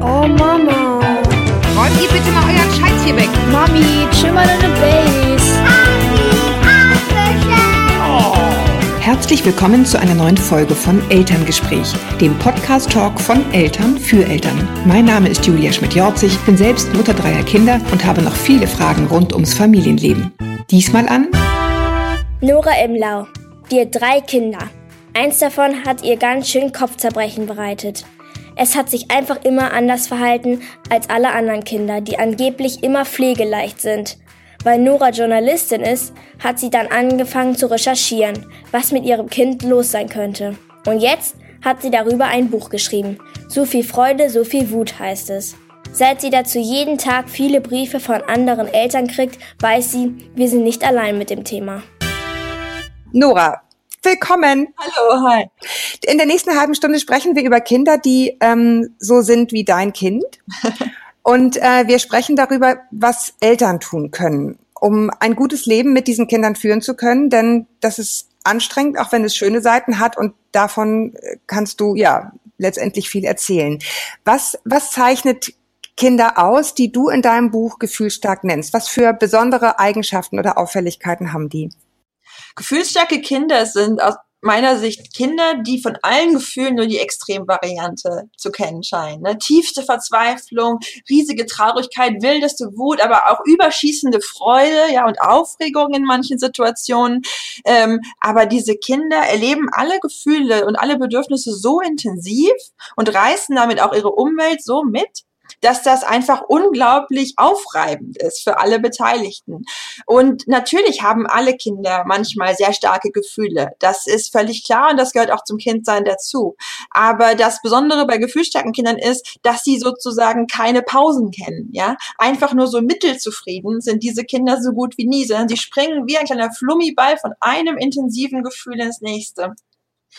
Oh Mama. Räumt ihr bitte mal euren Scheiß hier weg. Mami, chill mal deine Base. Herzlich willkommen zu einer neuen Folge von Elterngespräch, dem Podcast-Talk von Eltern für Eltern. Mein Name ist Julia Schmidt-Jorzig, bin selbst Mutter dreier Kinder und habe noch viele Fragen rund ums Familienleben. Diesmal an Nora Imlau. Die hat drei Kinder. Eins davon hat ihr ganz schön Kopfzerbrechen bereitet. Es hat sich einfach immer anders verhalten als alle anderen Kinder, die angeblich immer pflegeleicht sind. Weil Nora Journalistin ist, hat sie dann angefangen zu recherchieren, was mit ihrem Kind los sein könnte. Und jetzt hat sie darüber ein Buch geschrieben. So viel Freude, so viel Wut heißt es. Seit sie dazu jeden Tag viele Briefe von anderen Eltern kriegt, weiß sie, wir sind nicht allein mit dem Thema. Nora. Willkommen. Hallo, hi. In der nächsten halben Stunde sprechen wir über Kinder, die ähm, so sind wie dein Kind. Und äh, wir sprechen darüber, was Eltern tun können, um ein gutes Leben mit diesen Kindern führen zu können. Denn das ist anstrengend, auch wenn es schöne Seiten hat. Und davon äh, kannst du ja letztendlich viel erzählen. Was, was zeichnet Kinder aus, die du in deinem Buch gefühlstark nennst? Was für besondere Eigenschaften oder Auffälligkeiten haben die? Gefühlsstarke Kinder sind aus meiner Sicht Kinder, die von allen Gefühlen nur die Extremvariante zu kennen scheinen. Ne? Tiefste Verzweiflung, riesige Traurigkeit, wildeste Wut, aber auch überschießende Freude, ja, und Aufregung in manchen Situationen. Ähm, aber diese Kinder erleben alle Gefühle und alle Bedürfnisse so intensiv und reißen damit auch ihre Umwelt so mit, dass das einfach unglaublich aufreibend ist für alle Beteiligten. Und natürlich haben alle Kinder manchmal sehr starke Gefühle. Das ist völlig klar und das gehört auch zum Kindsein dazu. Aber das Besondere bei gefühlsstarken Kindern ist, dass sie sozusagen keine Pausen kennen, ja. Einfach nur so mittelzufrieden sind diese Kinder so gut wie nie, sondern sie springen wie ein kleiner Flummiball von einem intensiven Gefühl ins nächste.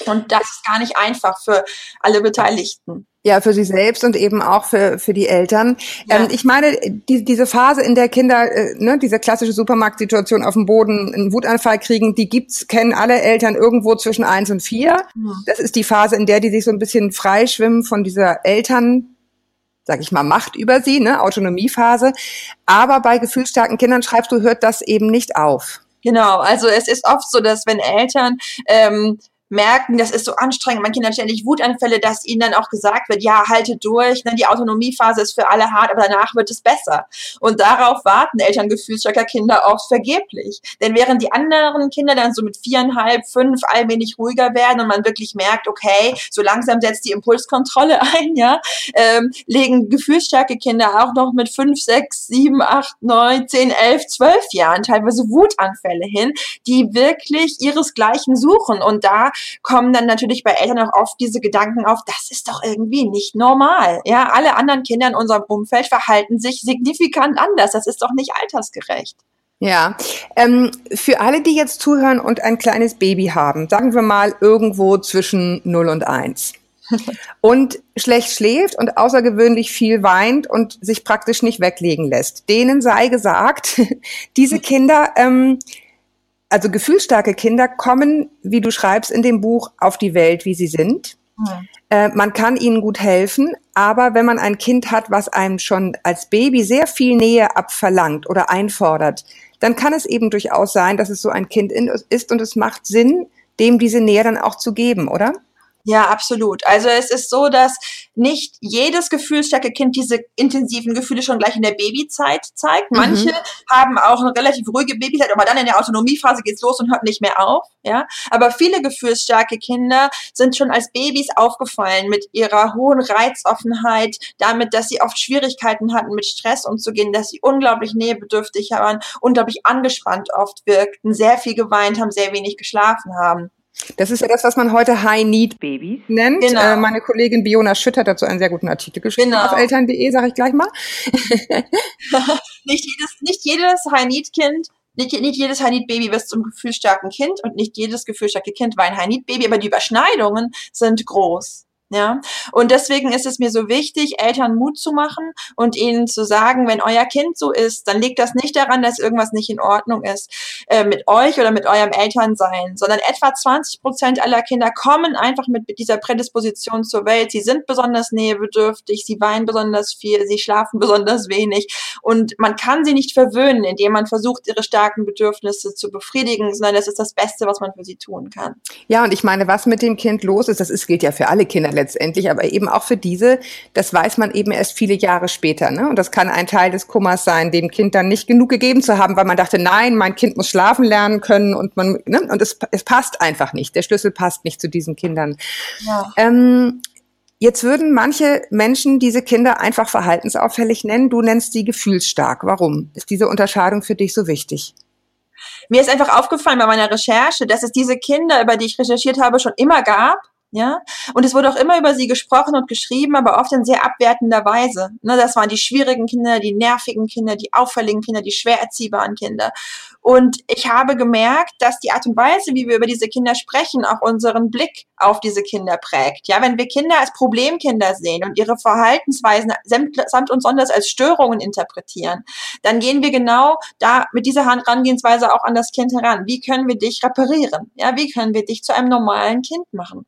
Und das ist gar nicht einfach für alle Beteiligten. Ja, für sie selbst und eben auch für, für die Eltern. Ja. Ähm, ich meine, die, diese Phase, in der Kinder, äh, ne, diese klassische Supermarktsituation auf dem Boden, einen Wutanfall kriegen, die gibt's, kennen alle Eltern irgendwo zwischen eins und vier. Mhm. Das ist die Phase, in der die sich so ein bisschen freischwimmen von dieser Eltern, sag ich mal, Macht über sie, ne, Autonomiephase. Aber bei gefühlsstarken Kindern schreibst du, hört das eben nicht auf. Genau, also es ist oft so, dass wenn Eltern ähm, merken, das ist so anstrengend, man Kindern ständig Wutanfälle, dass ihnen dann auch gesagt wird, ja, haltet durch, ne, die Autonomiephase ist für alle hart, aber danach wird es besser. Und darauf warten Eltern gefühlsstarker Kinder oft vergeblich. Denn während die anderen Kinder dann so mit viereinhalb, fünf allmählich ruhiger werden und man wirklich merkt, okay, so langsam setzt die Impulskontrolle ein, ja, ähm, legen gefühlsstarke Kinder auch noch mit fünf, sechs, sieben, acht, neun, zehn, elf, zwölf Jahren teilweise Wutanfälle hin, die wirklich ihresgleichen suchen. Und da kommen dann natürlich bei Eltern auch oft diese Gedanken auf, das ist doch irgendwie nicht normal. Ja, alle anderen Kinder in unserem Umfeld verhalten sich signifikant anders. Das ist doch nicht altersgerecht. Ja, ähm, für alle, die jetzt zuhören und ein kleines Baby haben, sagen wir mal irgendwo zwischen 0 und 1 und schlecht schläft und außergewöhnlich viel weint und sich praktisch nicht weglegen lässt. Denen sei gesagt, diese Kinder ähm, also gefühlsstarke Kinder kommen, wie du schreibst in dem Buch, auf die Welt, wie sie sind. Mhm. Äh, man kann ihnen gut helfen, aber wenn man ein Kind hat, was einem schon als Baby sehr viel Nähe abverlangt oder einfordert, dann kann es eben durchaus sein, dass es so ein Kind ist und es macht Sinn, dem diese Nähe dann auch zu geben, oder? Ja, absolut. Also es ist so, dass nicht jedes gefühlsstarke Kind diese intensiven Gefühle schon gleich in der Babyzeit zeigt. Mhm. Manche mhm. haben auch eine relativ ruhige Babyzeit, aber dann in der Autonomiephase geht's los und hört nicht mehr auf. Ja, aber viele gefühlsstarke Kinder sind schon als Babys aufgefallen mit ihrer hohen Reizoffenheit, damit, dass sie oft Schwierigkeiten hatten, mit Stress umzugehen, dass sie unglaublich nähebedürftig waren, unglaublich angespannt oft wirkten, sehr viel geweint haben, sehr wenig geschlafen haben. Das ist ja das, was man heute High-Need-Babys nennt. Genau. Äh, meine Kollegin Biona Schütt hat dazu einen sehr guten Artikel geschrieben genau. auf eltern.de, sage ich gleich mal. nicht jedes, nicht jedes High-Need-Kind nicht, nicht jedes High-Need-Baby wird zum gefühlsstarken Kind und nicht jedes gefühlsstarke Kind war ein High-Need-Baby, aber die Überschneidungen sind groß. Ja, und deswegen ist es mir so wichtig, Eltern Mut zu machen und ihnen zu sagen, wenn euer Kind so ist, dann liegt das nicht daran, dass irgendwas nicht in Ordnung ist äh, mit euch oder mit eurem Elternsein, sondern etwa 20 Prozent aller Kinder kommen einfach mit dieser Prädisposition zur Welt. Sie sind besonders nähebedürftig, sie weinen besonders viel, sie schlafen besonders wenig und man kann sie nicht verwöhnen, indem man versucht, ihre starken Bedürfnisse zu befriedigen, sondern das ist das Beste, was man für sie tun kann. Ja, und ich meine, was mit dem Kind los ist, das ist, gilt ja für alle Kinder letztendlich, aber eben auch für diese, das weiß man eben erst viele Jahre später. Ne? Und das kann ein Teil des Kummers sein, dem Kind dann nicht genug gegeben zu haben, weil man dachte, nein, mein Kind muss schlafen lernen können und man, ne? und es, es passt einfach nicht. Der Schlüssel passt nicht zu diesen Kindern. Ja. Ähm, Jetzt würden manche Menschen diese Kinder einfach verhaltensauffällig nennen. Du nennst sie gefühlsstark. Warum ist diese Unterscheidung für dich so wichtig? Mir ist einfach aufgefallen bei meiner Recherche, dass es diese Kinder, über die ich recherchiert habe, schon immer gab ja. Und es wurde auch immer über sie gesprochen und geschrieben, aber oft in sehr abwertender Weise. Ne, das waren die schwierigen Kinder, die nervigen Kinder, die auffälligen Kinder, die schwer erziehbaren Kinder. Und ich habe gemerkt, dass die Art und Weise, wie wir über diese Kinder sprechen, auch unseren Blick auf diese Kinder prägt. Ja, wenn wir Kinder als Problemkinder sehen und ihre Verhaltensweisen samt und sonders als Störungen interpretieren, dann gehen wir genau da mit dieser Herangehensweise auch an das Kind heran. Wie können wir dich reparieren? Ja, wie können wir dich zu einem normalen Kind machen?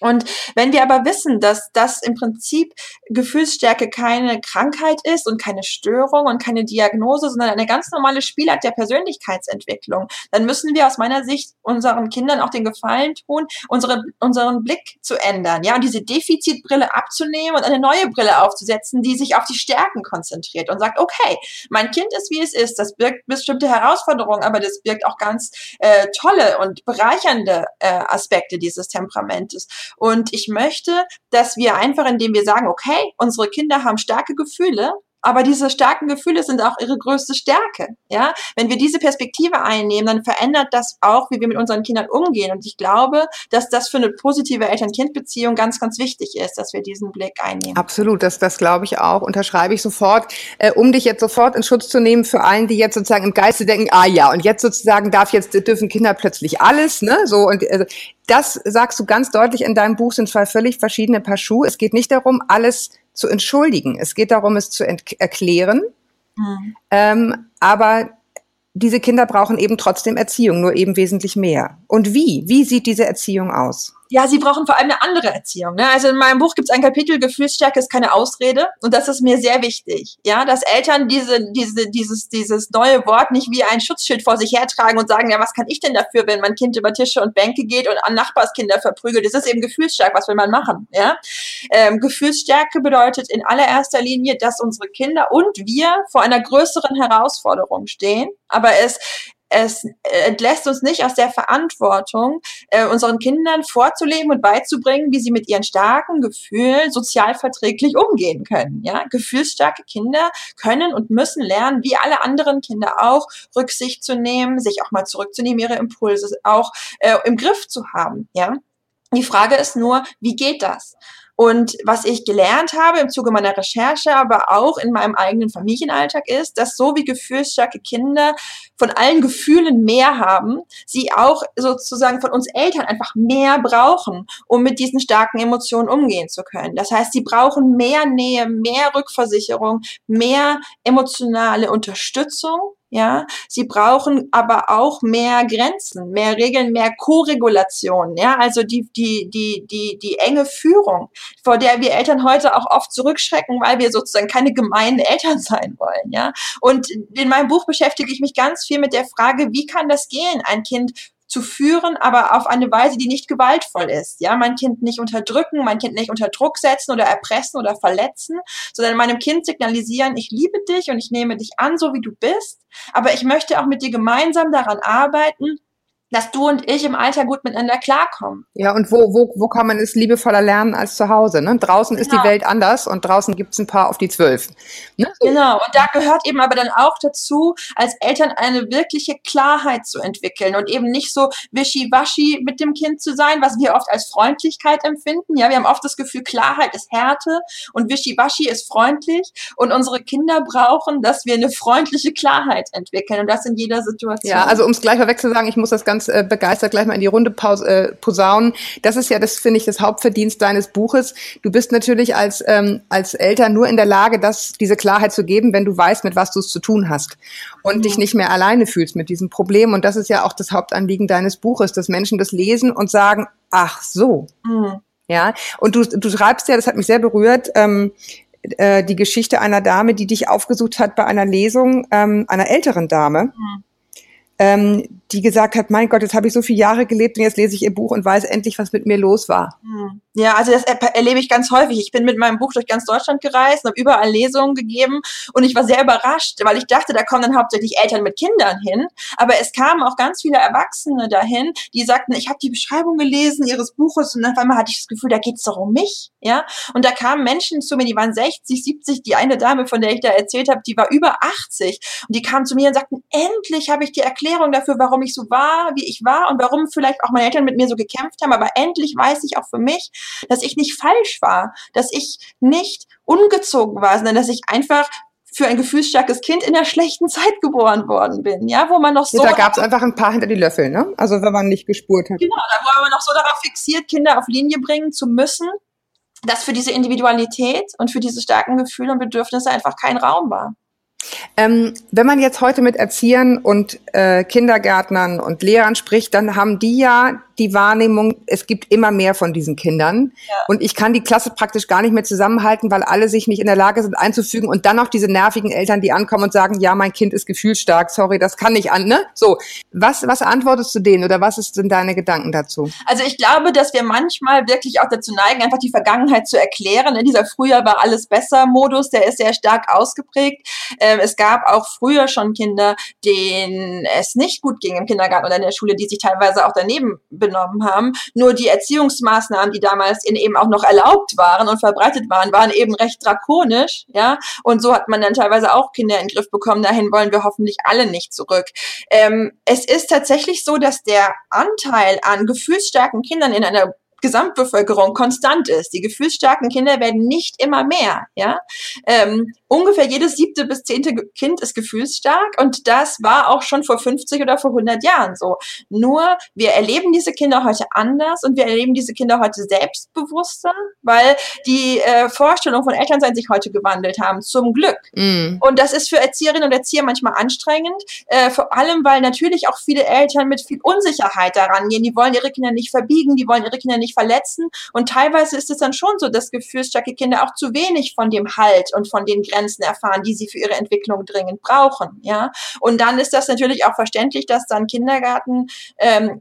Und wenn wir aber wissen, dass das im Prinzip Gefühlsstärke keine Krankheit ist und keine Störung und keine Diagnose, sondern eine ganz normale Spielart der Persönlichkeitsentwicklung, dann müssen wir aus meiner Sicht unseren Kindern auch den Gefallen tun, unsere, unseren Blick zu ändern, ja, und diese Defizitbrille abzunehmen und eine neue Brille aufzusetzen, die sich auf die Stärken konzentriert und sagt, okay, mein Kind ist wie es ist, das birgt bestimmte Herausforderungen, aber das birgt auch ganz äh, tolle und bereichernde äh, Aspekte dieses Temperamentes. Und ich möchte, dass wir einfach, indem wir sagen, okay, unsere Kinder haben starke Gefühle, aber diese starken Gefühle sind auch ihre größte Stärke. Ja, wenn wir diese Perspektive einnehmen, dann verändert das auch, wie wir mit unseren Kindern umgehen. Und ich glaube, dass das für eine positive Eltern-Kind-Beziehung ganz, ganz wichtig ist, dass wir diesen Blick einnehmen. Absolut, das, das glaube ich auch. Unterschreibe ich sofort, äh, um dich jetzt sofort in Schutz zu nehmen für allen, die jetzt sozusagen im Geiste denken, ah ja, und jetzt sozusagen darf jetzt dürfen Kinder plötzlich alles, ne? So und also, das sagst du ganz deutlich in deinem Buch, sind zwei völlig verschiedene Paar Schuhe. Es geht nicht darum, alles zu entschuldigen. Es geht darum, es zu erklären. Mhm. Ähm, aber diese Kinder brauchen eben trotzdem Erziehung, nur eben wesentlich mehr. Und wie? Wie sieht diese Erziehung aus? Ja, sie brauchen vor allem eine andere Erziehung. Ne? Also in meinem Buch gibt es ein Kapitel, Gefühlsstärke ist keine Ausrede. Und das ist mir sehr wichtig. Ja, dass Eltern diese, diese, dieses, dieses neue Wort nicht wie ein Schutzschild vor sich hertragen und sagen, ja, was kann ich denn dafür, wenn mein Kind über Tische und Bänke geht und an Nachbarskinder verprügelt? Das ist eben gefühlsstark, was will man machen? Ja? Ähm, Gefühlsstärke bedeutet in allererster Linie, dass unsere Kinder und wir vor einer größeren Herausforderung stehen. Aber es es entlässt uns nicht aus der Verantwortung, äh, unseren Kindern vorzuleben und beizubringen, wie sie mit ihren starken Gefühlen sozial verträglich umgehen können. Ja, gefühlsstarke Kinder können und müssen lernen, wie alle anderen Kinder auch, Rücksicht zu nehmen, sich auch mal zurückzunehmen, ihre Impulse auch äh, im Griff zu haben. Ja, die Frage ist nur, wie geht das? Und was ich gelernt habe im Zuge meiner Recherche, aber auch in meinem eigenen Familienalltag ist, dass so wie gefühlsstarke Kinder von allen Gefühlen mehr haben, sie auch sozusagen von uns Eltern einfach mehr brauchen, um mit diesen starken Emotionen umgehen zu können. Das heißt, sie brauchen mehr Nähe, mehr Rückversicherung, mehr emotionale Unterstützung ja. Sie brauchen aber auch mehr Grenzen, mehr Regeln, mehr Koregulation, ja. Also die, die, die, die, die enge Führung, vor der wir Eltern heute auch oft zurückschrecken, weil wir sozusagen keine gemeinen Eltern sein wollen, ja. Und in meinem Buch beschäftige ich mich ganz viel mit der Frage, wie kann das gehen, ein Kind zu führen, aber auf eine Weise, die nicht gewaltvoll ist. Ja, mein Kind nicht unterdrücken, mein Kind nicht unter Druck setzen oder erpressen oder verletzen, sondern meinem Kind signalisieren, ich liebe dich und ich nehme dich an, so wie du bist, aber ich möchte auch mit dir gemeinsam daran arbeiten, dass du und ich im Alter gut miteinander klarkommen. Ja, und wo, wo, wo kann man es liebevoller lernen als zu Hause? Ne? Draußen genau. ist die genau. Welt anders und draußen gibt's ein paar auf die zwölf. Ne? Genau, und da gehört eben aber dann auch dazu, als Eltern eine wirkliche Klarheit zu entwickeln und eben nicht so wischiwaschi mit dem Kind zu sein, was wir oft als Freundlichkeit empfinden. Ja, wir haben oft das Gefühl, Klarheit ist Härte und wischiwaschi ist freundlich und unsere Kinder brauchen, dass wir eine freundliche Klarheit entwickeln und das in jeder Situation. Ja, also um es gleich vorweg zu sagen, ich muss das ganz ganz äh, begeistert gleich mal in die Runde paus äh, posaunen. Das ist ja, das finde ich, das Hauptverdienst deines Buches. Du bist natürlich als, ähm, als Eltern nur in der Lage, das, diese Klarheit zu geben, wenn du weißt, mit was du es zu tun hast und mhm. dich nicht mehr alleine fühlst mit diesem Problem. Und das ist ja auch das Hauptanliegen deines Buches, dass Menschen das lesen und sagen, ach so. Mhm. Ja, und du, du schreibst ja, das hat mich sehr berührt, ähm, äh, die Geschichte einer Dame, die dich aufgesucht hat bei einer Lesung, ähm, einer älteren Dame. Mhm ähm, die gesagt hat, mein Gott, jetzt habe ich so viele Jahre gelebt und jetzt lese ich ihr Buch und weiß endlich, was mit mir los war. Hm. Ja, also das erlebe ich ganz häufig. Ich bin mit meinem Buch durch ganz Deutschland gereist, habe überall Lesungen gegeben und ich war sehr überrascht, weil ich dachte, da kommen dann hauptsächlich Eltern mit Kindern hin. Aber es kamen auch ganz viele Erwachsene dahin, die sagten, ich habe die Beschreibung gelesen ihres Buches und auf einmal hatte ich das Gefühl, da geht es doch um mich. Ja, und da kamen Menschen zu mir, die waren 60, 70. Die eine Dame, von der ich da erzählt habe, die war über 80 und die kamen zu mir und sagten, endlich habe ich die Erklärung dafür, warum ich so war, wie ich war und warum vielleicht auch meine Eltern mit mir so gekämpft haben. Aber endlich weiß ich auch für mich, dass ich nicht falsch war, dass ich nicht ungezogen war, sondern dass ich einfach für ein gefühlsstarkes Kind in der schlechten Zeit geboren worden bin, ja, wo man noch so. Ja, da gab es einfach ein paar hinter die Löffel, ne? Also wenn man nicht gespurt hat. Genau, da war man noch so darauf fixiert, Kinder auf Linie bringen zu müssen, dass für diese Individualität und für diese starken Gefühle und Bedürfnisse einfach kein Raum war. Ähm, wenn man jetzt heute mit Erziehern und äh, Kindergärtnern und Lehrern spricht, dann haben die ja die Wahrnehmung, es gibt immer mehr von diesen Kindern. Ja. Und ich kann die Klasse praktisch gar nicht mehr zusammenhalten, weil alle sich nicht in der Lage sind einzufügen und dann noch diese nervigen Eltern, die ankommen und sagen, ja, mein Kind ist gefühlsstark, sorry, das kann nicht an, ne? So. Was, was antwortest du denen oder was sind deine Gedanken dazu? Also ich glaube, dass wir manchmal wirklich auch dazu neigen, einfach die Vergangenheit zu erklären. In dieser Früher war alles besser Modus, der ist sehr stark ausgeprägt. Ähm, es gab auch früher schon Kinder, denen es nicht gut ging im Kindergarten oder in der Schule, die sich teilweise auch daneben genommen haben. Nur die Erziehungsmaßnahmen, die damals eben auch noch erlaubt waren und verbreitet waren, waren eben recht drakonisch, ja. Und so hat man dann teilweise auch Kinder in den Griff bekommen. Dahin wollen wir hoffentlich alle nicht zurück. Ähm, es ist tatsächlich so, dass der Anteil an gefühlsstarken Kindern in einer Gesamtbevölkerung konstant ist. Die gefühlsstarken Kinder werden nicht immer mehr. Ja, ähm, ungefähr jedes siebte bis zehnte Kind ist gefühlsstark und das war auch schon vor 50 oder vor 100 Jahren so. Nur wir erleben diese Kinder heute anders und wir erleben diese Kinder heute selbstbewusster, weil die äh, Vorstellungen von Elternsein sich heute gewandelt haben. Zum Glück. Mm. Und das ist für Erzieherinnen und Erzieher manchmal anstrengend, äh, vor allem weil natürlich auch viele Eltern mit viel Unsicherheit daran gehen. Die wollen ihre Kinder nicht verbiegen, die wollen ihre Kinder nicht verletzen. Und teilweise ist es dann schon so, dass gefühlsstarke Kinder auch zu wenig von dem Halt und von den Grenzen erfahren, die sie für ihre Entwicklung dringend brauchen. Ja, und dann ist das natürlich auch verständlich, dass dann Kindergarten, ähm,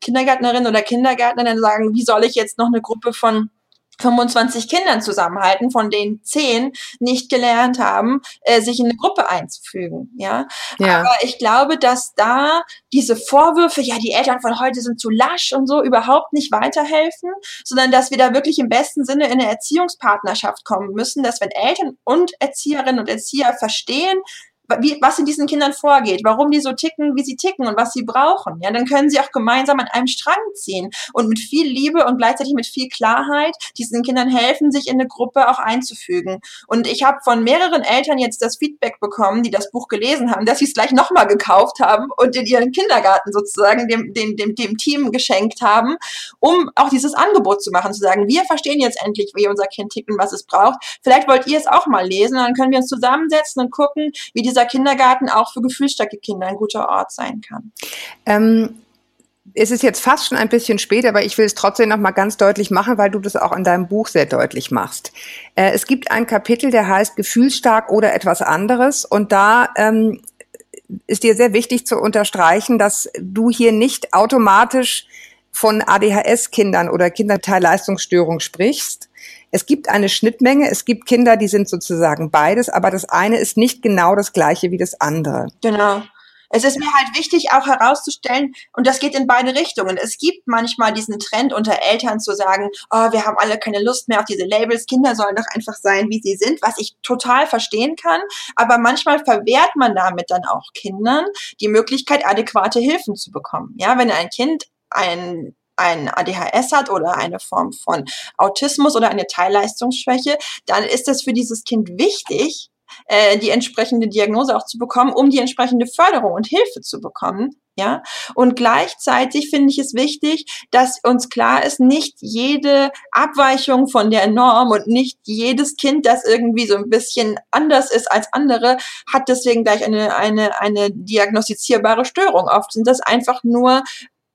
Kindergärtnerinnen oder Kindergärtner dann sagen, wie soll ich jetzt noch eine Gruppe von 25 Kindern zusammenhalten, von denen 10 nicht gelernt haben, äh, sich in eine Gruppe einzufügen. Ja? ja. Aber ich glaube, dass da diese Vorwürfe, ja, die Eltern von heute sind zu lasch und so, überhaupt nicht weiterhelfen, sondern dass wir da wirklich im besten Sinne in eine Erziehungspartnerschaft kommen müssen, dass wenn Eltern und Erzieherinnen und Erzieher verstehen, wie, was in diesen Kindern vorgeht, warum die so ticken, wie sie ticken und was sie brauchen. Ja, dann können sie auch gemeinsam an einem Strang ziehen und mit viel Liebe und gleichzeitig mit viel Klarheit diesen Kindern helfen, sich in eine Gruppe auch einzufügen. Und ich habe von mehreren Eltern jetzt das Feedback bekommen, die das Buch gelesen haben, dass sie es gleich nochmal gekauft haben und in ihren Kindergarten sozusagen dem, dem, dem, dem Team geschenkt haben, um auch dieses Angebot zu machen, zu sagen, wir verstehen jetzt endlich, wie unser Kind tickt und was es braucht. Vielleicht wollt ihr es auch mal lesen, dann können wir uns zusammensetzen und gucken, wie diese dieser Kindergarten auch für gefühlsstarke Kinder ein guter Ort sein kann. Ähm es ist jetzt fast schon ein bisschen spät, aber ich will es trotzdem noch mal ganz deutlich machen, weil du das auch in deinem Buch sehr deutlich machst. Äh, es gibt ein Kapitel, der heißt Gefühlsstark oder etwas anderes und da ähm, ist dir sehr wichtig zu unterstreichen, dass du hier nicht automatisch von ADHS-Kindern oder Kinderteilleistungsstörung sprichst, es gibt eine Schnittmenge, es gibt Kinder, die sind sozusagen beides, aber das eine ist nicht genau das gleiche wie das andere. Genau. Es ist mir halt wichtig, auch herauszustellen, und das geht in beide Richtungen. Es gibt manchmal diesen Trend unter Eltern zu sagen, oh, wir haben alle keine Lust mehr auf diese Labels, Kinder sollen doch einfach sein, wie sie sind, was ich total verstehen kann. Aber manchmal verwehrt man damit dann auch Kindern die Möglichkeit, adäquate Hilfen zu bekommen. Ja, wenn ein Kind ein ein ADHS hat oder eine Form von Autismus oder eine Teilleistungsschwäche, dann ist es für dieses Kind wichtig, äh, die entsprechende Diagnose auch zu bekommen, um die entsprechende Förderung und Hilfe zu bekommen, Ja, und gleichzeitig finde ich es wichtig, dass uns klar ist, nicht jede Abweichung von der Norm und nicht jedes Kind, das irgendwie so ein bisschen anders ist als andere, hat deswegen gleich eine, eine, eine diagnostizierbare Störung. Oft sind das einfach nur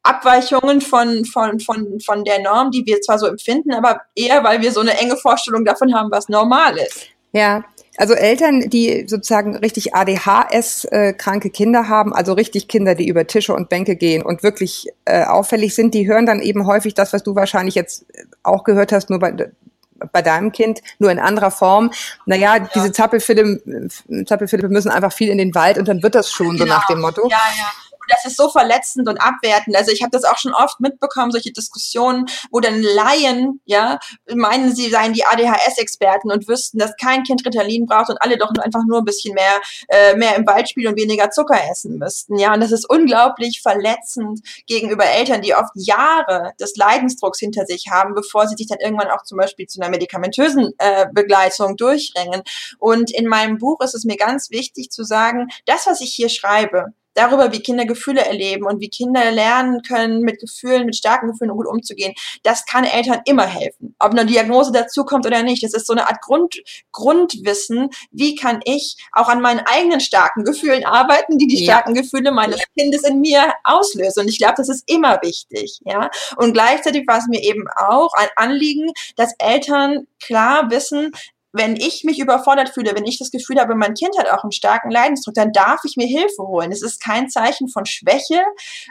Abweichungen von, von, von, von der Norm, die wir zwar so empfinden, aber eher, weil wir so eine enge Vorstellung davon haben, was normal ist. Ja, also Eltern, die sozusagen richtig ADHS-kranke Kinder haben, also richtig Kinder, die über Tische und Bänke gehen und wirklich äh, auffällig sind, die hören dann eben häufig das, was du wahrscheinlich jetzt auch gehört hast, nur bei, bei deinem Kind, nur in anderer Form. Naja, ja. diese Zappelfilme, Zappelfilme müssen einfach viel in den Wald und dann wird das schon, genau. so nach dem Motto. Ja, ja das ist so verletzend und abwertend. Also ich habe das auch schon oft mitbekommen, solche Diskussionen, wo dann Laien, ja, meinen, sie seien die ADHS-Experten und wüssten, dass kein Kind Ritalin braucht und alle doch einfach nur ein bisschen mehr, äh, mehr im Wald spielen und weniger Zucker essen müssten. Ja, und das ist unglaublich verletzend gegenüber Eltern, die oft Jahre des Leidensdrucks hinter sich haben, bevor sie sich dann irgendwann auch zum Beispiel zu einer medikamentösen äh, Begleitung durchringen. Und in meinem Buch ist es mir ganz wichtig zu sagen, das, was ich hier schreibe, darüber, wie Kinder Gefühle erleben und wie Kinder lernen können, mit Gefühlen, mit starken Gefühlen gut umzugehen, das kann Eltern immer helfen. Ob eine Diagnose dazu kommt oder nicht. Das ist so eine Art Grund, Grundwissen. Wie kann ich auch an meinen eigenen starken Gefühlen arbeiten, die die ja. starken Gefühle meines Kindes in mir auslösen? Und ich glaube, das ist immer wichtig, ja. Und gleichzeitig war es mir eben auch ein Anliegen, dass Eltern klar wissen, wenn ich mich überfordert fühle, wenn ich das Gefühl habe, mein Kind hat auch einen starken Leidensdruck, dann darf ich mir Hilfe holen. Es ist kein Zeichen von Schwäche,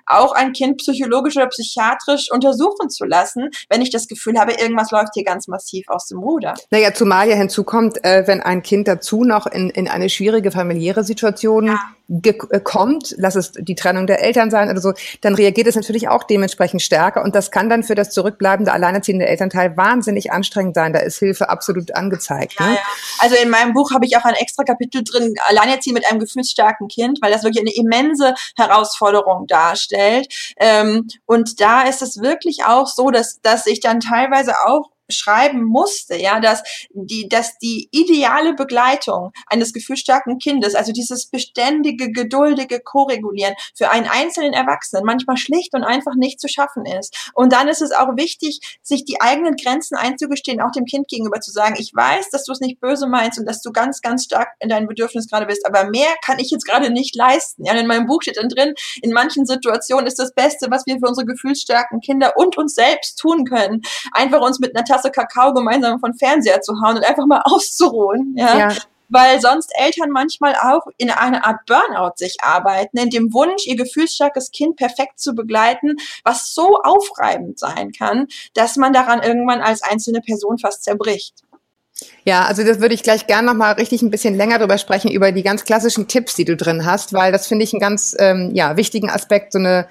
auch ein Kind psychologisch oder psychiatrisch untersuchen zu lassen, wenn ich das Gefühl habe, irgendwas läuft hier ganz massiv aus dem Ruder. Naja, zumal ja hinzukommt, äh, wenn ein Kind dazu noch in, in eine schwierige familiäre Situation ja äh, kommt, lass es die Trennung der Eltern sein oder so, dann reagiert es natürlich auch dementsprechend stärker und das kann dann für das zurückbleibende alleinerziehende Elternteil wahnsinnig anstrengend sein. Da ist Hilfe absolut angezeigt. Ja, ne? ja. Also in meinem Buch habe ich auch ein extra Kapitel drin, Alleinerziehen mit einem gefühlsstarken Kind, weil das wirklich eine immense Herausforderung darstellt. Ähm, und da ist es wirklich auch so, dass, dass ich dann teilweise auch schreiben musste, ja, dass die, dass die ideale Begleitung eines gefühlsstarken Kindes, also dieses beständige, geduldige Koregulieren für einen einzelnen Erwachsenen manchmal schlicht und einfach nicht zu schaffen ist. Und dann ist es auch wichtig, sich die eigenen Grenzen einzugestehen, auch dem Kind gegenüber zu sagen, ich weiß, dass du es nicht böse meinst und dass du ganz, ganz stark in deinem Bedürfnis gerade bist, aber mehr kann ich jetzt gerade nicht leisten. Ja, in meinem Buch steht dann drin, in manchen Situationen ist das Beste, was wir für unsere gefühlsstarken Kinder und uns selbst tun können, einfach uns mit einer Tasse Kakao gemeinsam von Fernseher zu hauen und einfach mal auszuruhen. Ja. ja. Weil sonst Eltern manchmal auch in einer Art Burnout sich arbeiten, in dem Wunsch, ihr gefühlsstarkes Kind perfekt zu begleiten, was so aufreibend sein kann, dass man daran irgendwann als einzelne Person fast zerbricht. Ja, also das würde ich gleich gerne noch mal richtig ein bisschen länger drüber sprechen über die ganz klassischen Tipps, die du drin hast, weil das finde ich einen ganz ähm, ja wichtigen Aspekt, so eine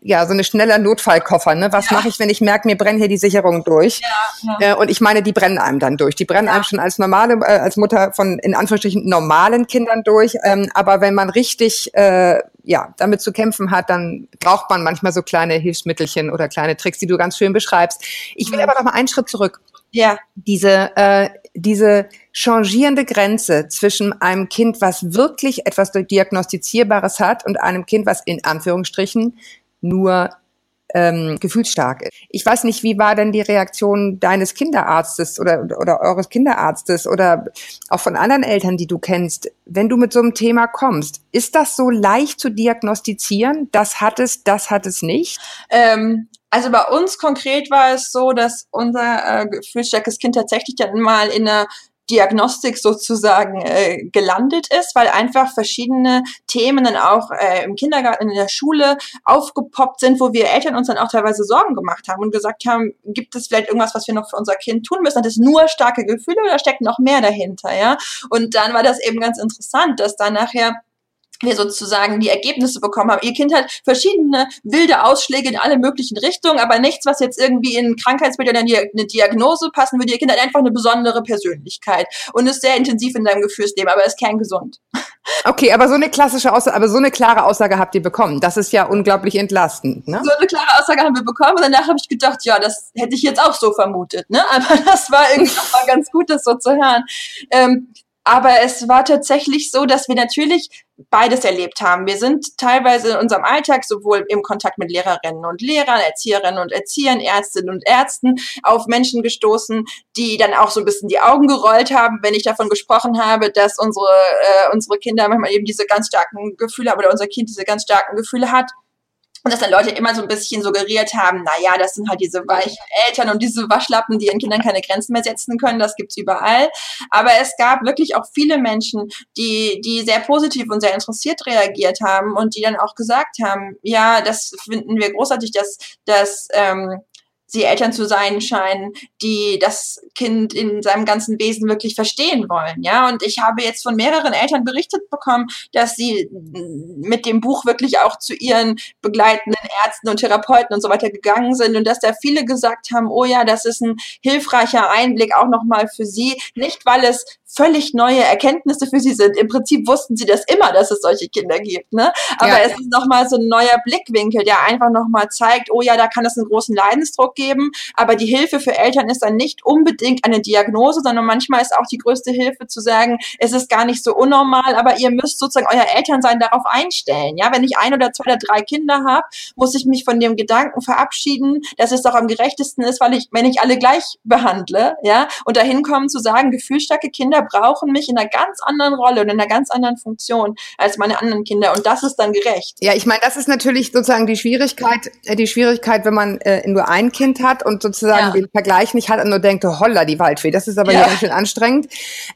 ja, so eine schneller Notfallkoffer. Ne? Was ja. mache ich, wenn ich merke, mir brennen hier die Sicherungen durch? Ja, ja. Äh, und ich meine, die brennen einem dann durch. Die brennen einem schon als normale, äh, als Mutter von in Anführungsstrichen normalen Kindern durch. Ähm, aber wenn man richtig äh, ja, damit zu kämpfen hat, dann braucht man manchmal so kleine Hilfsmittelchen oder kleine Tricks, die du ganz schön beschreibst. Ich will mhm. aber noch mal einen Schritt zurück. Ja. Diese, äh, diese changierende Grenze zwischen einem Kind, was wirklich etwas Diagnostizierbares hat und einem Kind, was in Anführungsstrichen nur ähm, gefühlsstark ist. Ich weiß nicht, wie war denn die Reaktion deines Kinderarztes oder, oder eures Kinderarztes oder auch von anderen Eltern, die du kennst, wenn du mit so einem Thema kommst? Ist das so leicht zu diagnostizieren? Das hat es, das hat es nicht? Ähm, also bei uns konkret war es so, dass unser äh, gefühlsstarkes Kind tatsächlich dann mal in einer Diagnostik sozusagen äh, gelandet ist, weil einfach verschiedene Themen dann auch äh, im Kindergarten, in der Schule aufgepoppt sind, wo wir Eltern uns dann auch teilweise Sorgen gemacht haben und gesagt haben, gibt es vielleicht irgendwas, was wir noch für unser Kind tun müssen? Hat es nur starke Gefühle oder steckt noch mehr dahinter? Ja, und dann war das eben ganz interessant, dass dann nachher wir sozusagen die Ergebnisse bekommen haben. Ihr Kind hat verschiedene wilde Ausschläge in alle möglichen Richtungen, aber nichts, was jetzt irgendwie in Krankheitsbild oder eine Diagnose passen würde. Ihr Kind hat einfach eine besondere Persönlichkeit und ist sehr intensiv in seinem Gefühlsleben, aber ist kerngesund. Okay, aber so eine klassische Aussage, aber so eine klare Aussage habt ihr bekommen. Das ist ja unglaublich entlastend. Ne? So eine klare Aussage haben wir bekommen und danach habe ich gedacht, ja, das hätte ich jetzt auch so vermutet. Ne? Aber das war irgendwie auch mal ganz gut, das so zu hören. Ähm, Aber es war tatsächlich so, dass wir natürlich beides erlebt haben. Wir sind teilweise in unserem Alltag sowohl im Kontakt mit Lehrerinnen und Lehrern, Erzieherinnen und Erziehern, Ärztinnen und Ärzten auf Menschen gestoßen, die dann auch so ein bisschen die Augen gerollt haben, wenn ich davon gesprochen habe, dass unsere, äh, unsere Kinder manchmal eben diese ganz starken Gefühle haben oder unser Kind diese ganz starken Gefühle hat. Und dass dann Leute immer so ein bisschen suggeriert haben, na ja, das sind halt diese weichen Eltern und diese Waschlappen, die ihren Kindern keine Grenzen mehr setzen können. Das gibt's überall. Aber es gab wirklich auch viele Menschen, die, die sehr positiv und sehr interessiert reagiert haben und die dann auch gesagt haben, ja, das finden wir großartig, dass, dass ähm, sie Eltern zu sein scheinen, die das Kind in seinem ganzen Wesen wirklich verstehen wollen. Ja, und ich habe jetzt von mehreren Eltern berichtet bekommen, dass sie mit dem Buch wirklich auch zu ihren begleitenden Ärzten und Therapeuten und so weiter gegangen sind und dass da viele gesagt haben, oh ja, das ist ein hilfreicher Einblick auch nochmal für sie. Nicht, weil es völlig neue Erkenntnisse für sie sind. Im Prinzip wussten sie das immer, dass es solche Kinder gibt. Ne? Aber ja, es ist nochmal so ein neuer Blickwinkel, der einfach nochmal zeigt, oh ja, da kann es einen großen Leidensdruck geben. Aber die Hilfe für Eltern ist dann nicht unbedingt eine Diagnose, sondern manchmal ist auch die größte Hilfe zu sagen, es ist gar nicht so unnormal, aber ihr müsst sozusagen euer Elternsein darauf einstellen. Ja, wenn ich ein oder zwei oder drei Kinder habe, muss ich mich von dem Gedanken verabschieden, dass es doch am gerechtesten ist, weil ich, wenn ich alle gleich behandle, ja, und dahin kommen zu sagen, gefühlsstarke Kinder brauchen mich in einer ganz anderen Rolle und in einer ganz anderen Funktion als meine anderen Kinder. Und das ist dann gerecht. Ja, ich meine, das ist natürlich sozusagen die Schwierigkeit, äh, die Schwierigkeit, wenn man äh, nur ein Kind hat und sozusagen ja. den Vergleich nicht hat und nur denkt, oh, holla, die Waldfee. Das ist aber ja, ganz schön anstrengend.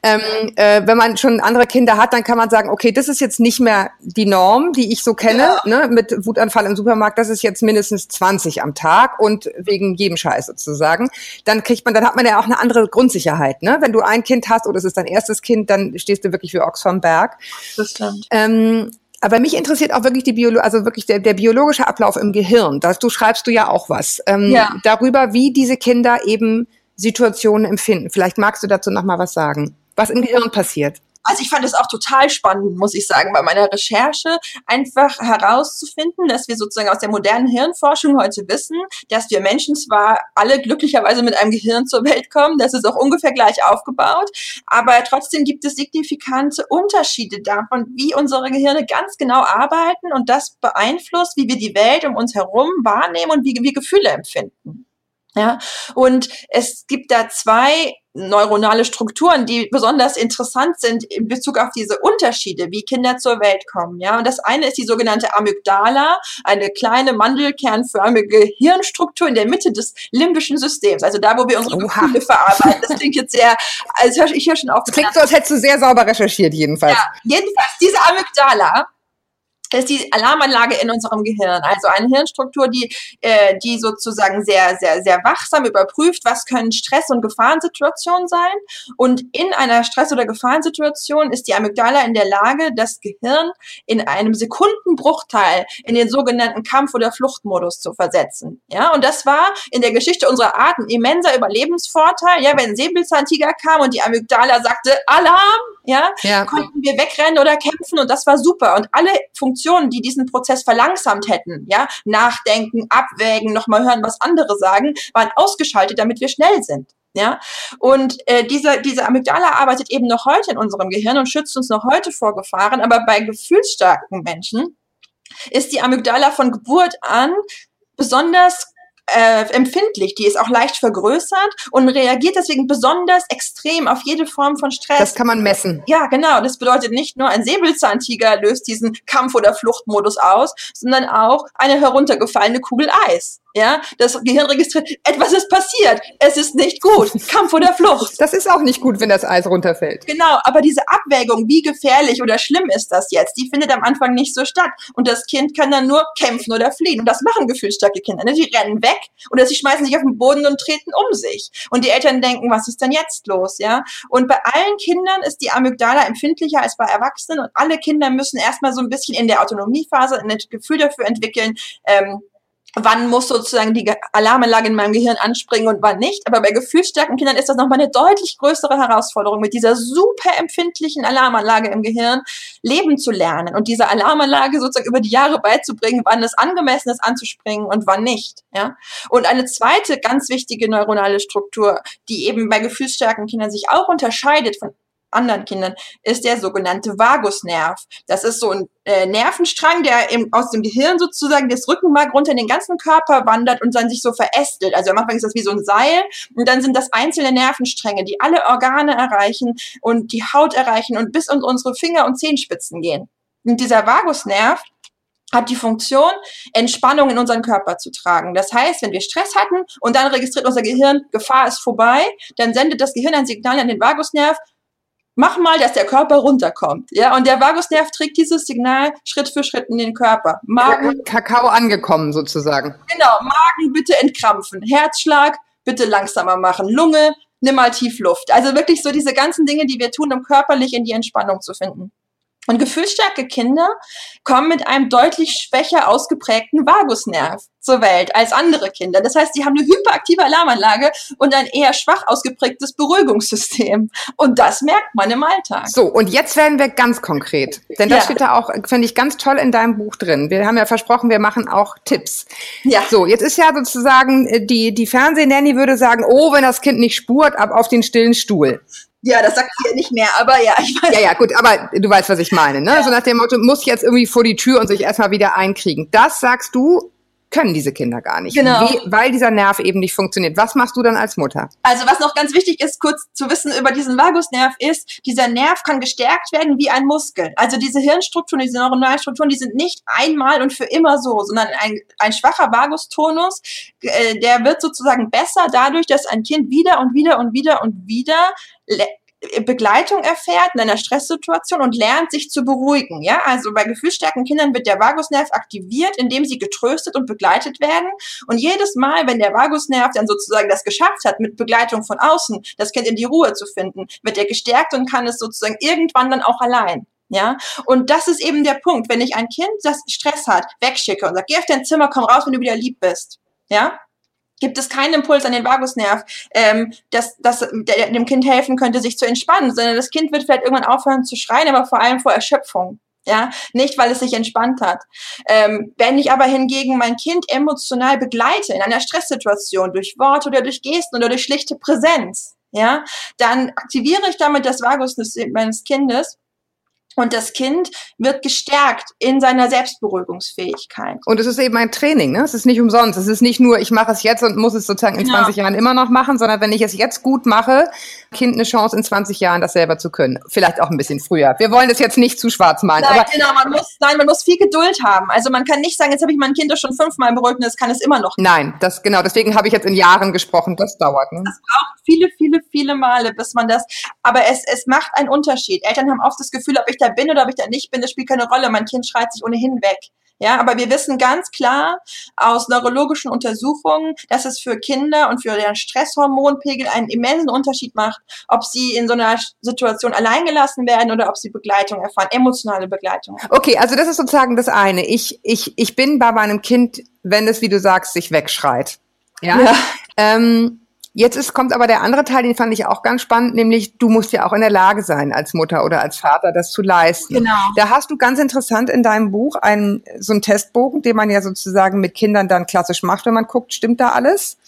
Ähm, äh, wenn man schon andere Kinder hat, dann kann man sagen, okay, das ist jetzt nicht mehr die Norm, die ich so kenne, ja. ne, mit Wutanfall im Supermarkt. Das ist jetzt mindestens 20 am Tag und wegen jedem Scheiß sozusagen. Dann kriegt man, dann hat man ja auch eine andere Grundsicherheit, ne? Wenn du ein Kind hast oder es ist dein erstes Kind, dann stehst du wirklich wie Ochs vom Berg. Das stimmt. Ähm, aber mich interessiert auch wirklich die Biolo also wirklich der, der biologische Ablauf im Gehirn. Das, du schreibst du ja auch was ähm, ja. darüber, wie diese Kinder eben Situationen empfinden. Vielleicht magst du dazu noch mal was sagen, was im Gehirn passiert. Also ich fand es auch total spannend, muss ich sagen, bei meiner Recherche einfach herauszufinden, dass wir sozusagen aus der modernen Hirnforschung heute wissen, dass wir Menschen zwar alle glücklicherweise mit einem Gehirn zur Welt kommen, das ist auch ungefähr gleich aufgebaut, aber trotzdem gibt es signifikante Unterschiede davon, wie unsere Gehirne ganz genau arbeiten und das beeinflusst, wie wir die Welt um uns herum wahrnehmen und wie wir Gefühle empfinden. Ja, und es gibt da zwei neuronale Strukturen, die besonders interessant sind in Bezug auf diese Unterschiede, wie Kinder zur Welt kommen. Ja, und das eine ist die sogenannte Amygdala, eine kleine mandelkernförmige Hirnstruktur in der Mitte des limbischen Systems, also da, wo wir unsere Oha. Gefühle verarbeiten. Das klingt jetzt sehr, also ich höre schon auf. Das klingt so, als hättest du sehr sauber recherchiert, jedenfalls. Ja, jedenfalls diese Amygdala ist die Alarmanlage in unserem Gehirn. Also eine Hirnstruktur, die, äh, die sozusagen sehr, sehr, sehr wachsam überprüft, was können Stress- und Gefahrensituationen sein. Und in einer Stress- oder Gefahrensituation ist die Amygdala in der Lage, das Gehirn in einem Sekundenbruchteil in den sogenannten Kampf- oder Fluchtmodus zu versetzen. Ja, und das war in der Geschichte unserer Art ein immenser Überlebensvorteil. Ja, wenn ein Säbelzahntiger kam und die Amygdala sagte, Alarm, ja, ja, konnten wir wegrennen oder kämpfen und das war super. Und alle Funktionen, die diesen Prozess verlangsamt hätten, ja, nachdenken, abwägen, nochmal hören, was andere sagen, waren ausgeschaltet, damit wir schnell sind. Ja, und äh, diese, diese Amygdala arbeitet eben noch heute in unserem Gehirn und schützt uns noch heute vor Gefahren, aber bei gefühlsstarken Menschen ist die Amygdala von Geburt an besonders äh, empfindlich, die ist auch leicht vergrößert und reagiert deswegen besonders extrem auf jede Form von Stress. Das kann man messen. Ja, genau. Das bedeutet nicht nur ein Säbelzahntiger löst diesen Kampf- oder Fluchtmodus aus, sondern auch eine heruntergefallene Kugel Eis. Ja, das Gehirn registriert, etwas ist passiert, es ist nicht gut, Kampf oder Flucht. Das ist auch nicht gut, wenn das Eis runterfällt. Genau, aber diese Abwägung, wie gefährlich oder schlimm ist das jetzt, die findet am Anfang nicht so statt. Und das Kind kann dann nur kämpfen oder fliehen. Und das machen gefühlsstarke Kinder. Ne? Die rennen weg oder sie schmeißen sich auf den Boden und treten um sich. Und die Eltern denken, was ist denn jetzt los? Ja, und bei allen Kindern ist die Amygdala empfindlicher als bei Erwachsenen und alle Kinder müssen erstmal so ein bisschen in der Autonomiephase ein Gefühl dafür entwickeln, ähm, wann muss sozusagen die Alarmanlage in meinem Gehirn anspringen und wann nicht. Aber bei gefühlsstarken Kindern ist das nochmal eine deutlich größere Herausforderung, mit dieser super empfindlichen Alarmanlage im Gehirn leben zu lernen und diese Alarmanlage sozusagen über die Jahre beizubringen, wann es angemessen ist anzuspringen und wann nicht. Ja? Und eine zweite ganz wichtige neuronale Struktur, die eben bei gefühlsstarken Kindern sich auch unterscheidet von anderen Kindern, ist der sogenannte Vagusnerv. Das ist so ein äh, Nervenstrang, der im, aus dem Gehirn sozusagen das Rückenmark runter in den ganzen Körper wandert und dann sich so verästelt. Also am Anfang ist das wie so ein Seil und dann sind das einzelne Nervenstränge, die alle Organe erreichen und die Haut erreichen und bis in unsere Finger und Zehenspitzen gehen. Und dieser Vagusnerv hat die Funktion, Entspannung in unseren Körper zu tragen. Das heißt, wenn wir Stress hatten und dann registriert unser Gehirn, Gefahr ist vorbei, dann sendet das Gehirn ein Signal an den Vagusnerv, mach mal, dass der Körper runterkommt. Ja, und der Vagusnerv trägt dieses Signal Schritt für Schritt in den Körper. Magen. Kakao angekommen sozusagen. Genau, Magen bitte entkrampfen. Herzschlag bitte langsamer machen. Lunge, nimm mal tief Luft. Also wirklich so diese ganzen Dinge, die wir tun, um körperlich in die Entspannung zu finden. Und gefühlsstarke Kinder kommen mit einem deutlich schwächer ausgeprägten Vagusnerv zur Welt als andere Kinder. Das heißt, sie haben eine hyperaktive Alarmanlage und ein eher schwach ausgeprägtes Beruhigungssystem. Und das merkt man im Alltag. So, und jetzt werden wir ganz konkret. Denn das ja. steht da auch, finde ich, ganz toll in deinem Buch drin. Wir haben ja versprochen, wir machen auch Tipps. Ja. So, jetzt ist ja sozusagen, äh, die, die Fernsehnanny würde sagen, oh, wenn das Kind nicht spurt, ab auf den stillen Stuhl. Ja, das sagt sie ja nicht mehr, aber ja, ich weiß. Ja, ja, gut, aber du weißt, was ich meine, ne? Ja. So nach dem Motto, muss jetzt irgendwie vor die Tür und sich erstmal wieder einkriegen. Das sagst du, können diese Kinder gar nicht. Genau. Wie, weil dieser Nerv eben nicht funktioniert. Was machst du dann als Mutter? Also was noch ganz wichtig ist, kurz zu wissen über diesen Vagusnerv ist, dieser Nerv kann gestärkt werden wie ein Muskel. Also diese Hirnstrukturen, diese neuronalen Strukturen, die sind nicht einmal und für immer so, sondern ein, ein schwacher Vagustonus, äh, der wird sozusagen besser dadurch, dass ein Kind wieder und wieder und wieder und wieder Begleitung erfährt in einer Stresssituation und lernt sich zu beruhigen. Ja, also bei gefühlsstärken Kindern wird der Vagusnerv aktiviert, indem sie getröstet und begleitet werden. Und jedes Mal, wenn der Vagusnerv dann sozusagen das geschafft hat, mit Begleitung von außen das Kind in die Ruhe zu finden, wird er gestärkt und kann es sozusagen irgendwann dann auch allein. Ja, und das ist eben der Punkt. Wenn ich ein Kind, das Stress hat, wegschicke und sage, geh auf dein Zimmer, komm raus, wenn du wieder lieb bist. Ja, gibt es keinen Impuls an den Vagusnerv, ähm, dass, dass der, dem Kind helfen könnte, sich zu entspannen, sondern das Kind wird vielleicht irgendwann aufhören zu schreien, aber vor allem vor Erschöpfung. Ja, nicht weil es sich entspannt hat. Ähm, wenn ich aber hingegen mein Kind emotional begleite in einer Stresssituation durch Worte oder durch Gesten oder durch schlichte Präsenz, ja, dann aktiviere ich damit das Vagusnerv meines Kindes und das Kind wird gestärkt in seiner Selbstberuhigungsfähigkeit. Und es ist eben ein Training, ne? Es ist nicht umsonst. Es ist nicht nur, ich mache es jetzt und muss es sozusagen in genau. 20 Jahren immer noch machen, sondern wenn ich es jetzt gut mache, Kind eine Chance in 20 Jahren das selber zu können. Vielleicht auch ein bisschen früher. Wir wollen das jetzt nicht zu schwarz malen. Nein, aber genau, man muss, nein, man muss viel Geduld haben. Also man kann nicht sagen, jetzt habe ich mein Kind schon fünfmal beruhigt und das kann es immer noch. Nein, das genau. Deswegen habe ich jetzt in Jahren gesprochen. Das dauert. Ne? Das braucht viele, viele, viele Male, bis man das. Aber es, es macht einen Unterschied. Eltern haben oft das Gefühl, ob ich da bin oder ob ich da nicht bin, das spielt keine Rolle. Mein Kind schreit sich ohnehin weg. Ja, aber wir wissen ganz klar aus neurologischen Untersuchungen, dass es für Kinder und für deren Stresshormonpegel einen immensen Unterschied macht, ob sie in so einer Situation alleingelassen werden oder ob sie Begleitung erfahren, emotionale Begleitung. Okay, also das ist sozusagen das eine. Ich, ich, ich bin bei meinem Kind, wenn es, wie du sagst, sich wegschreit. Ja. ja. Ähm, Jetzt ist, kommt aber der andere Teil, den fand ich auch ganz spannend, nämlich du musst ja auch in der Lage sein, als Mutter oder als Vater das zu leisten. Genau. Da hast du ganz interessant in deinem Buch einen, so einen Testbogen, den man ja sozusagen mit Kindern dann klassisch macht, wenn man guckt, stimmt da alles?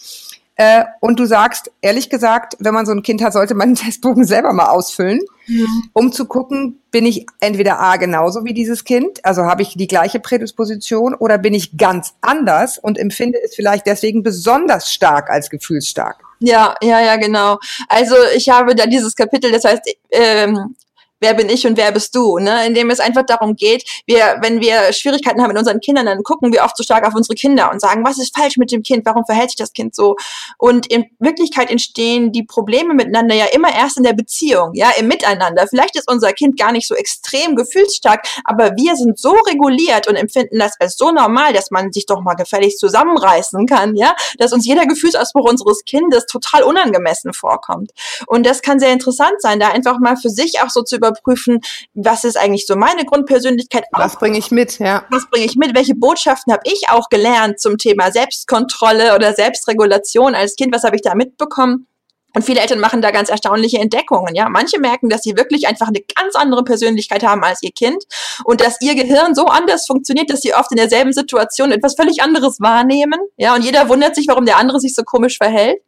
Äh, und du sagst, ehrlich gesagt, wenn man so ein Kind hat, sollte man den Testbogen selber mal ausfüllen, mhm. um zu gucken, bin ich entweder A genauso wie dieses Kind, also habe ich die gleiche Prädisposition, oder bin ich ganz anders und empfinde es vielleicht deswegen besonders stark als gefühlsstark. Ja, ja, ja, genau. Also ich habe da dieses Kapitel, das heißt, ähm, wer bin ich und wer bist du, ne? In dem es einfach darum geht, wir, wenn wir Schwierigkeiten haben mit unseren Kindern, dann gucken wir oft so stark auf unsere Kinder und sagen, was ist falsch mit dem Kind? Warum verhält sich das Kind so? Und in Wirklichkeit entstehen die Probleme miteinander ja immer erst in der Beziehung, ja, im Miteinander. Vielleicht ist unser Kind gar nicht so extrem gefühlsstark, aber wir sind so reguliert und empfinden das als so normal, dass man sich doch mal gefällig zusammenreißen kann, ja, dass uns jeder Gefühlsausbruch unseres Kindes total unangemessen vorkommt. Und das kann sehr interessant sein, da einfach mal für sich auch so zu über überprüfen, was ist eigentlich so meine Grundpersönlichkeit. Was bringe ich mit, ja. Was bringe ich mit? Welche Botschaften habe ich auch gelernt zum Thema Selbstkontrolle oder Selbstregulation als Kind? Was habe ich da mitbekommen? Und viele Eltern machen da ganz erstaunliche Entdeckungen. Ja, manche merken, dass sie wirklich einfach eine ganz andere Persönlichkeit haben als ihr Kind und dass ihr Gehirn so anders funktioniert, dass sie oft in derselben Situation etwas völlig anderes wahrnehmen. Ja, und jeder wundert sich, warum der andere sich so komisch verhält.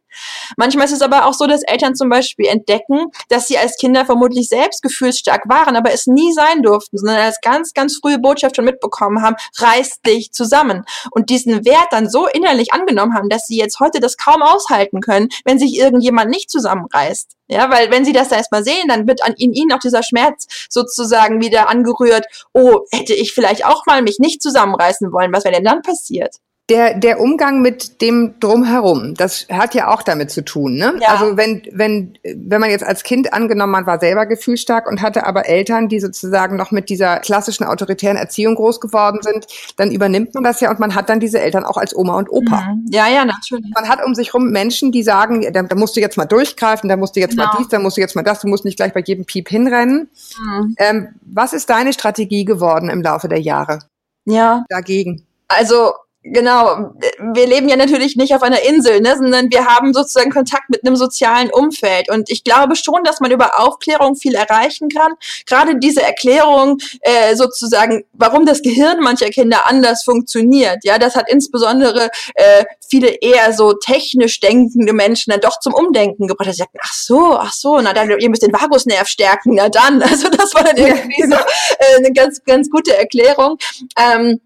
Manchmal ist es aber auch so, dass Eltern zum Beispiel entdecken, dass sie als Kinder vermutlich selbst gefühlsstark waren, aber es nie sein durften, sondern als ganz, ganz frühe Botschaft schon mitbekommen haben, reiß dich zusammen. Und diesen Wert dann so innerlich angenommen haben, dass sie jetzt heute das kaum aushalten können, wenn sich irgendjemand nicht zusammenreißt. Ja, weil wenn sie das da erstmal sehen, dann wird an ihnen auch dieser Schmerz sozusagen wieder angerührt. Oh, hätte ich vielleicht auch mal mich nicht zusammenreißen wollen. Was wäre denn dann passiert? Der, der Umgang mit dem Drumherum, das hat ja auch damit zu tun. Ne? Ja. Also wenn, wenn, wenn man jetzt als Kind angenommen, man war selber gefühlstark und hatte aber Eltern, die sozusagen noch mit dieser klassischen autoritären Erziehung groß geworden sind, dann übernimmt man das ja und man hat dann diese Eltern auch als Oma und Opa. Mhm. Ja, ja, natürlich. Man hat um sich rum Menschen, die sagen, da, da musst du jetzt mal durchgreifen, da musst du jetzt mal Genau. dies, da musst du jetzt mal das, du musst nicht gleich bei jedem Piep hinrennen. Mhm. Ähm, was ist deine Strategie geworden im Laufe der Jahre Ja. dagegen? Also genau, wir leben ja natürlich nicht auf einer Insel, ne, sondern wir haben sozusagen Kontakt mit einem sozialen Umfeld. Und ich glaube schon, dass man über Aufklärung viel erreichen kann. Gerade diese Erklärung äh, sozusagen, warum das Gehirn mancher Kinder anders funktioniert. Ja, das hat insbesondere äh, viele eher so technisch denkende Menschen dann doch zum Umdenken gebracht. Die sagten, ach so, ach so, na dann, ihr müsst den Vagusnerv stärken, na dann. Also das war dann irgendwie so äh, eine ganz, ganz gute Erklärung. Ähm,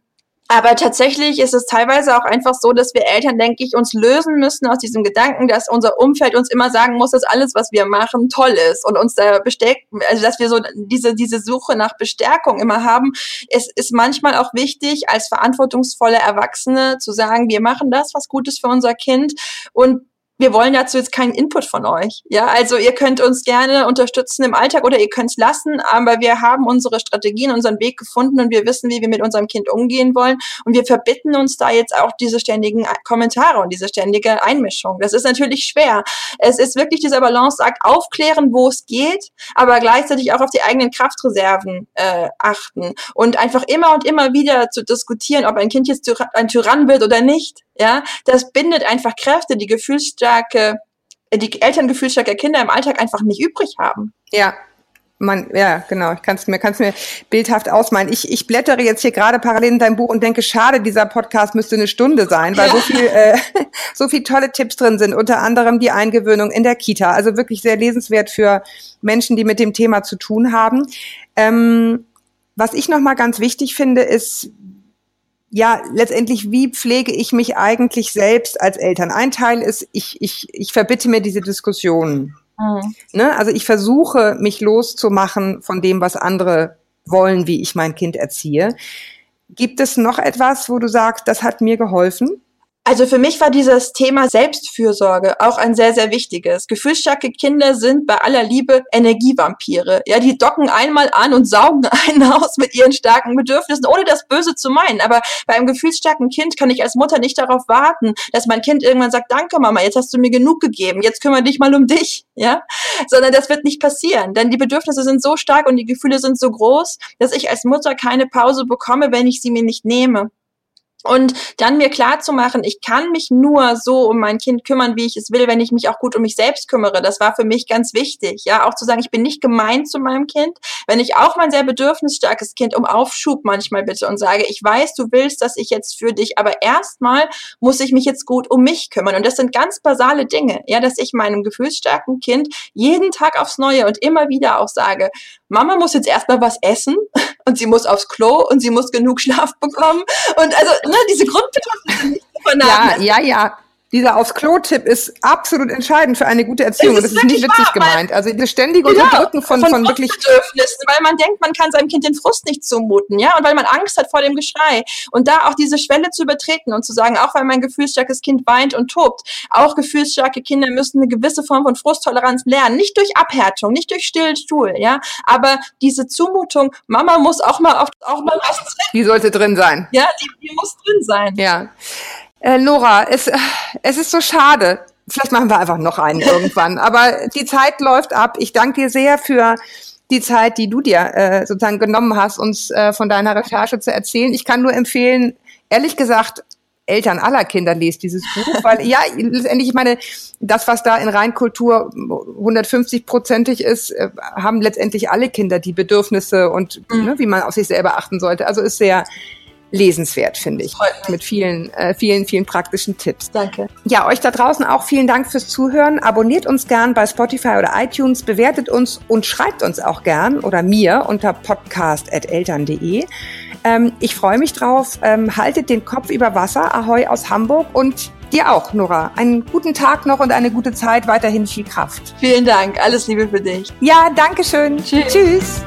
aber tatsächlich ist es teilweise auch einfach so, dass wir Eltern, denke ich, uns lösen müssen aus diesem Gedanken, dass unser Umfeld uns immer sagen muss, dass alles, was wir machen, toll ist und uns da bestärken, also dass wir so diese, diese Suche nach Bestärkung immer haben. Es ist manchmal auch wichtig, als verantwortungsvolle Erwachsene zu sagen, wir machen das, was gut ist für unser Kind und wir wollen dazu jetzt keinen Input von euch. Ja, also ihr könnt uns gerne unterstützen im Alltag oder ihr könnt es lassen, aber wir haben unsere Strategien, unseren Weg gefunden und wir wissen, wie wir mit unserem Kind umgehen wollen. Und wir verbitten uns da jetzt auch diese ständigen Kommentare und diese ständige Einmischung. Das ist natürlich schwer. Es ist wirklich dieser Balanceakt, aufklären, wo es geht, aber gleichzeitig auch auf die eigenen Kraftreserven äh, achten und einfach immer und immer wieder zu diskutieren, ob ein Kind jetzt ein Tyrann wird oder nicht. Ja, das bindet einfach Kräfte, die gefühlsstarke, äh, die Eltern gefühlsstarker Kinder im Alltag einfach nicht übrig haben. Ja. Man, ja, genau. Ich kann es mir, kann's mir bildhaft ausmalen. Ich, ich blättere jetzt hier gerade parallel in dein Buch und denke, schade, dieser Podcast müsste eine Stunde sein, weil Ja. so viel, äh, so viel tolle Tipps drin sind. Unter anderem die Eingewöhnung in der Kita. Also wirklich sehr lesenswert für Menschen, die mit dem Thema zu tun haben. Ähm, was ich noch mal ganz wichtig finde, ist ja, letztendlich, wie pflege ich mich eigentlich selbst als Eltern? Ein Teil ist, ich, ich, ich verbitte mir diese Diskussionen. Ne? Also ich versuche, mich loszumachen von dem, was andere wollen, wie ich mein Kind erziehe. Gibt es noch etwas, wo du sagst, das hat mir geholfen? Also für mich war dieses Thema Selbstfürsorge auch ein sehr, sehr wichtiges. Gefühlsstarke Kinder sind bei aller Liebe Energievampire. Ja, die docken einmal an und saugen einen aus mit ihren starken Bedürfnissen, ohne das Böse zu meinen. Aber bei einem gefühlsstarken Kind kann ich als Mutter nicht darauf warten, dass mein Kind irgendwann sagt, danke Mama, jetzt hast du mir genug gegeben, jetzt kümmere dich mal um dich. Ja, sondern das wird nicht passieren, denn die Bedürfnisse sind so stark und die Gefühle sind so groß, dass ich als Mutter keine Pause bekomme, wenn ich sie mir nicht nehme. Und dann mir klar zu machen, ich kann mich nur so um mein Kind kümmern, wie ich es will, wenn ich mich auch gut um mich selbst kümmere. Das war für mich ganz wichtig. Ja, auch zu sagen, ich bin nicht gemein zu meinem Kind, wenn ich auch mein sehr bedürfnisstarkes Kind um Aufschub manchmal bitte und sage, ich weiß, du willst, dass ich jetzt für dich, aber erstmal muss ich mich jetzt gut um mich kümmern. Und das sind ganz basale Dinge. Ja, dass ich meinem gefühlsstarken Kind jeden Tag aufs Neue und immer wieder auch sage, Mama muss jetzt erstmal was essen und sie muss aufs Klo und sie muss genug Schlaf bekommen. Und also, ne, diese Grundbedürfnisse nicht zu Ja, ja, ja. Dieser aufs Klo-Tipp ist absolut entscheidend für eine gute Erziehung. Das ist ist nicht wirklich witzig wahr, gemeint. Also das ständige Genau, Unterdrücken von, von wirklich Grundbedürfnissen, weil man denkt, man kann seinem Kind den Frust nicht zumuten, ja, und weil man Angst hat vor dem Geschrei. Und da auch diese Schwelle zu übertreten und zu sagen, auch weil mein gefühlsstarkes Kind weint und tobt, auch gefühlsstarke Kinder müssen eine gewisse Form von Frusttoleranz lernen. Nicht durch Abhärtung, nicht durch stillen Stuhl, ja, aber diese Zumutung, Mama muss auch mal auf, auch mal was trinken, die sollte drin sein. ja, die, die muss drin sein. Ja. Äh, Nora, es, äh, es ist so schade. Vielleicht machen wir einfach noch einen irgendwann. Aber die Zeit läuft ab. Ich danke dir sehr für die Zeit, die du dir äh, sozusagen genommen hast, uns äh, von deiner Recherche zu erzählen. Ich kann nur empfehlen, ehrlich gesagt, Eltern aller Kinder lest dieses Buch, weil ja, letztendlich, ich meine, das, was da in Reinkultur 150-prozentig ist, äh, haben letztendlich alle Kinder die Bedürfnisse und ne, wie man auf sich selber achten sollte. Also ist sehr, lesenswert, finde ich. Mit vielen, äh, vielen, vielen praktischen Tipps. Danke. Ja, euch da draußen auch vielen Dank fürs Zuhören. Abonniert uns gern bei Spotify oder iTunes, bewertet uns und schreibt uns auch gern oder mir unter podcast.eltern.de. Ähm, ich freue mich drauf. Ähm, haltet den Kopf über Wasser. Ahoi aus Hamburg und dir auch, Nora. Einen guten Tag noch und eine gute Zeit. Weiterhin viel Kraft. Vielen Dank. Alles Liebe für dich. Ja, danke schön. Tschüss. Tschüss.